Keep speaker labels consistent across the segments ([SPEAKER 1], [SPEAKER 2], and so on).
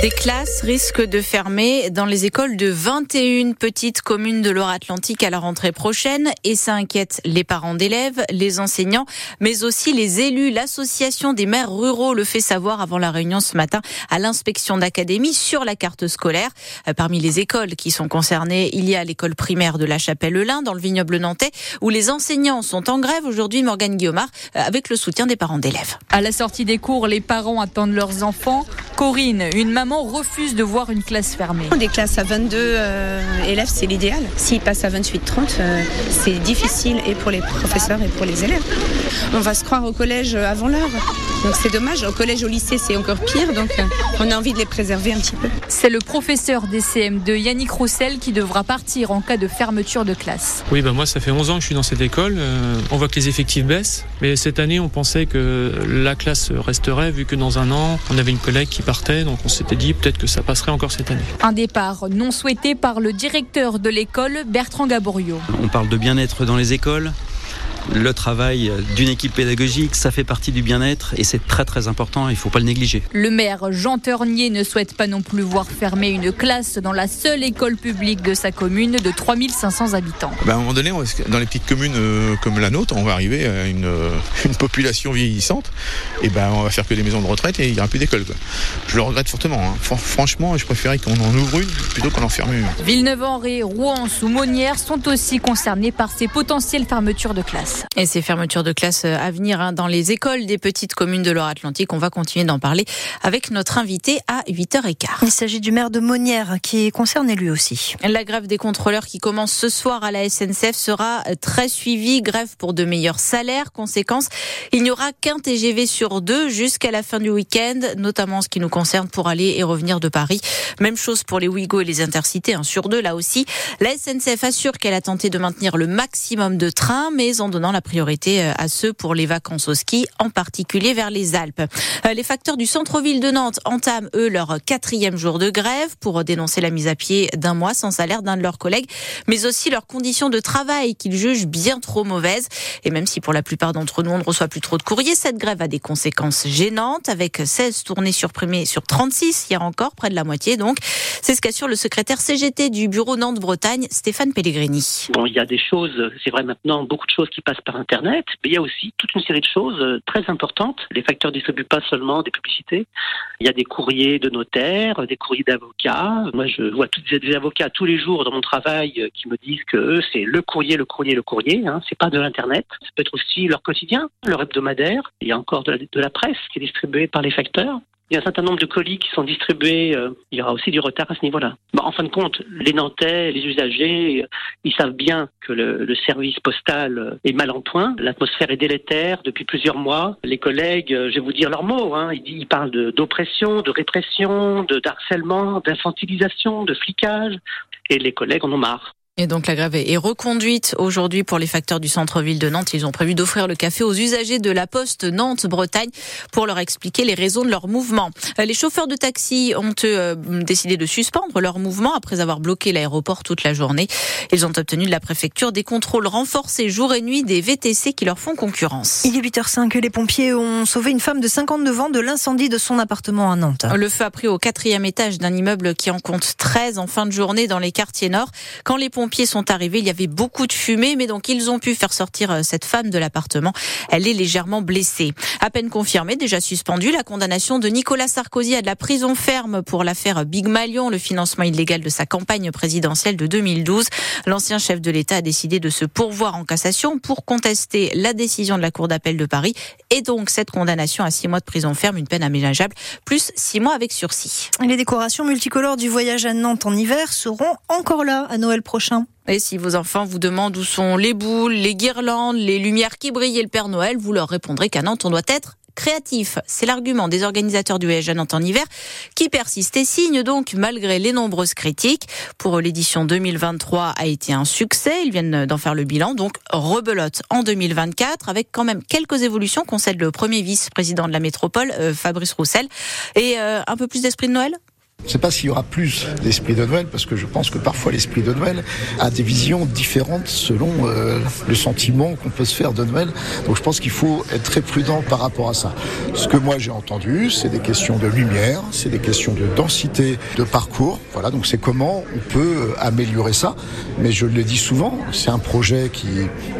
[SPEAKER 1] des classes risquent de fermer dans les écoles de 21 petites communes de Loire-Atlantique à la rentrée prochaine et ça inquiète les parents d'élèves, les enseignants, mais aussi les élus. L'association des maires ruraux le fait savoir avant la réunion ce matin à l'inspection d'académie sur la carte scolaire. Euh, parmi les écoles qui sont concernées, il y a l'école primaire de la Chapelle-Lin dans le vignoble nantais où les enseignants sont en grève aujourd'hui. Morgane Guillaumard euh, avec le soutien des parents d'élèves.
[SPEAKER 2] À la sortie des cours, les parents attendent leurs enfants. Corinne, une maman refuse de voir une classe fermée.
[SPEAKER 3] Des classes à 22 euh, élèves, c'est l'idéal. S'ils passent à 28-30, euh, c'est difficile et pour les professeurs et pour les élèves. On va se croire au collège avant l'heure. Donc c'est dommage. Au collège, au lycée, c'est encore pire. Donc euh, on a envie de les préserver un petit peu.
[SPEAKER 2] C'est le professeur des CM2, Yannick Roussel, qui devra partir en cas de fermeture de classe.
[SPEAKER 4] Oui, ben moi, ça fait 11 ans que je suis dans cette école. on voit que les effectifs baissent. Mais cette année, on pensait que la classe resterait, vu que dans un an, on avait une collègue qui partait. Donc on s'était dit peut-être que ça passerait encore cette année.
[SPEAKER 2] Un départ non souhaité par le directeur de l'école, Bertrand Gaborio.
[SPEAKER 5] On parle de bien-être dans les écoles le travail d'une équipe pédagogique, ça fait partie du bien-être et c'est très très important, il ne faut pas le négliger.
[SPEAKER 2] Le maire Jean Ternier ne souhaite pas non plus voir fermer une classe dans la seule école publique de sa commune de 3500 habitants.
[SPEAKER 6] Ben, à un moment donné, dans les petites communes euh, comme la nôtre, on va arriver à une, euh, une population vieillissante et ben on va faire que des maisons de retraite et il n'y aura plus d'école. Je le regrette fortement. Hein. Franchement, je préférais qu'on en ouvre une plutôt qu'on en ferme une.
[SPEAKER 2] Villeneuve-en-Ré, Rouen ou Monnières sont aussi concernés par ces potentielles fermetures de classes.
[SPEAKER 1] Et ces fermetures de classes à venir hein, dans les écoles des petites communes de Loire-Atlantique, on va continuer d'en parler avec notre invité à 8h15.
[SPEAKER 7] Il s'agit du maire de Monnières qui est concerné lui aussi.
[SPEAKER 1] La grève des contrôleurs qui commence ce soir à la SNCF sera très suivie. Grève pour de meilleurs salaires. Conséquence, il n'y aura qu'un TGV sur deux jusqu'à la fin du week-end, notamment en ce qui nous concerne pour aller et revenir de Paris. Même chose pour les Ouigo et les Intercités, un sur deux là aussi. La SNCF assure qu'elle a tenté de maintenir le maximum de trains, mais en donnant la priorité euh, à ceux pour les vacances au ski, en particulier vers les Alpes. Euh, les facteurs du centre-ville de Nantes entament, eux, leur quatrième jour de grève pour dénoncer la mise à pied d'un mois sans salaire d'un de leurs collègues, mais aussi leurs conditions de travail qu'ils jugent bien trop mauvaises. Et même si pour la plupart d'entre nous, on ne reçoit plus trop de courriers, cette grève a des conséquences gênantes, avec 16 tournées supprimées sur 36, hier encore, près de la moitié donc. C'est ce qu'assure le secrétaire CGT du bureau Nantes-Bretagne, Stéphane Pellegrini.
[SPEAKER 8] Bon, il y a des choses, c'est vrai maintenant, beaucoup de choses qui passent par Internet, mais il y a aussi toute une série de choses euh, très importantes. Les facteurs ne distribuent pas seulement des publicités. Il y a des courriers de notaires, des courriers d'avocats. Moi, je vois des avocats tous les jours dans mon travail euh, qui me disent que c'est le courrier, le courrier, le courrier. Hein. C'est pas de l'Internet. Ça peut être aussi leur quotidien, leur hebdomadaire. Il y a encore de la presse qui est distribuée par les facteurs. Il y a un certain nombre de colis qui sont distribués. Euh, il y aura aussi du retard à ce niveau-là. en fin de compte, les Nantais, les usagers, euh, ils savent bien que le, service postal euh, est mal en point. L'atmosphère est délétère depuis plusieurs mois. Les collègues, je vais vous dire leurs mots. Hein, ils, ils, parlent d'oppression, de, répression, de d'harcèlement, d'infantilisation, de flicage. Et les collègues en ont marre.
[SPEAKER 1] Et donc la grève est reconduite aujourd'hui pour les facteurs du centre-ville de Nantes. Ils ont prévu d'offrir le café aux usagers de la Poste Nantes-Bretagne pour leur expliquer les raisons de leur mouvement. Euh, les chauffeurs de taxi ont euh, décidé de suspendre leur mouvement après avoir bloqué l'aéroport toute la journée. Ils ont obtenu de la préfecture des contrôles renforcés jour et nuit des VTC qui leur font concurrence.
[SPEAKER 7] Il est 8h05 les pompiers ont sauvé une femme de 59 ans de l'incendie de son appartement à Nantes.
[SPEAKER 1] Le feu a pris au quatrième étage d'un immeuble qui en compte 13 en fin de journée dans les quartiers nord. Quand les pompiers sont arrivés, il y avait beaucoup de fumée, mais donc ils ont pu faire sortir euh, cette femme de l'appartement. Elle est légèrement blessée. À peine confirmée, déjà suspendue, la condamnation de Nicolas Sarkozy à de la prison ferme pour l'affaire Big Malion, le financement illégal de sa campagne présidentielle de 2012. L'ancien chef de l'État a décidé de se pourvoir en cassation pour contester la décision de la Cour d'appel de Paris et donc cette condamnation à six mois de prison ferme, une peine aménageable, plus six mois avec sursis.
[SPEAKER 7] Les décorations multicolores du voyage à Nantes en hiver seront encore là à Noël prochain.
[SPEAKER 1] Et si vos enfants vous demandent où sont les boules, les guirlandes, les lumières qui brillent et le Père Noël, vous leur répondrez qu'à Nantes, on doit être créatif. C'est l'argument des organisateurs du voyage Nantes en hiver qui persiste et signe donc malgré les nombreuses critiques. Pour l'édition 2023 a été un succès. Ils viennent d'en faire le bilan. Donc rebelote en 2024 avec quand même quelques évolutions concède le premier vice-président de la métropole, euh, Fabrice Roussel. Et euh, un peu plus d'esprit de Noël?
[SPEAKER 9] Je ne sais pas s'il y aura plus d'esprit de Noël, parce que je pense que parfois l'esprit de Noël a des visions différentes selon euh, le sentiment qu'on peut se faire de Noël. Donc je pense qu'il faut être très prudent par rapport à ça. Ce que moi j'ai entendu, c'est des questions de lumière, c'est des questions de densité de parcours. Voilà, donc c'est comment on peut améliorer ça. Mais je le dis souvent, c'est un projet qui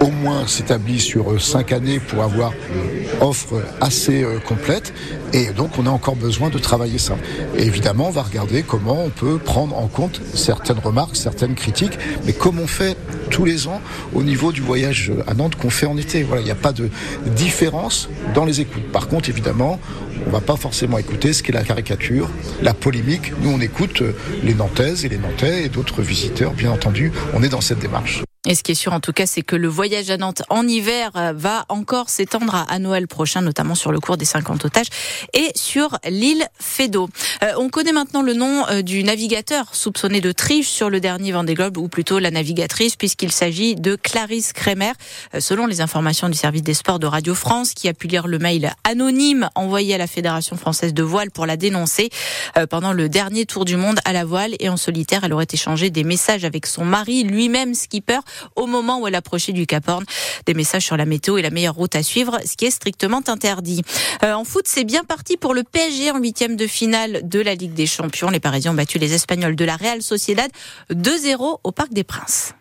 [SPEAKER 9] au moins s'établit sur cinq années pour avoir une offre assez euh, complète. Et donc on a encore besoin de travailler ça. Évidemment, on regarder comment on peut prendre en compte certaines remarques, certaines critiques, mais comme on fait tous les ans au niveau du voyage à Nantes qu'on fait en été. Voilà, il n'y a pas de différence dans les écoutes. Par contre, évidemment, on ne va pas forcément écouter ce qu'est la caricature, la polémique. Nous, on écoute les Nantaises et les Nantais et d'autres visiteurs, bien entendu. On est dans cette démarche.
[SPEAKER 1] Et ce qui est sûr en tout cas, c'est que le voyage à Nantes en hiver euh, va encore s'étendre à Noël prochain, notamment sur le cours des 50 otages et sur l'île Fédot. Euh, on connaît maintenant le nom euh, du navigateur soupçonné de triche sur le dernier Vendée Globe, ou plutôt la navigatrice, puisqu'il s'agit de Clarisse Kremer. selon les informations du service des sports de Radio France, qui a pu lire le mail anonyme envoyé à la Fédération française de voile pour la dénoncer pendant le dernier tour du monde à la voile et en solitaire, elle aurait échangé des messages avec son mari, lui-même skipper au moment où elle approchait du Cap Horn. Des messages sur la météo et la meilleure route à suivre, ce qui est strictement interdit. Euh, en foot, c'est bien parti pour le PSG en huitième de finale de la Ligue des Champions. Les Parisiens ont battu les Espagnols de la Real Sociedad 2-0 au Parc des Princes.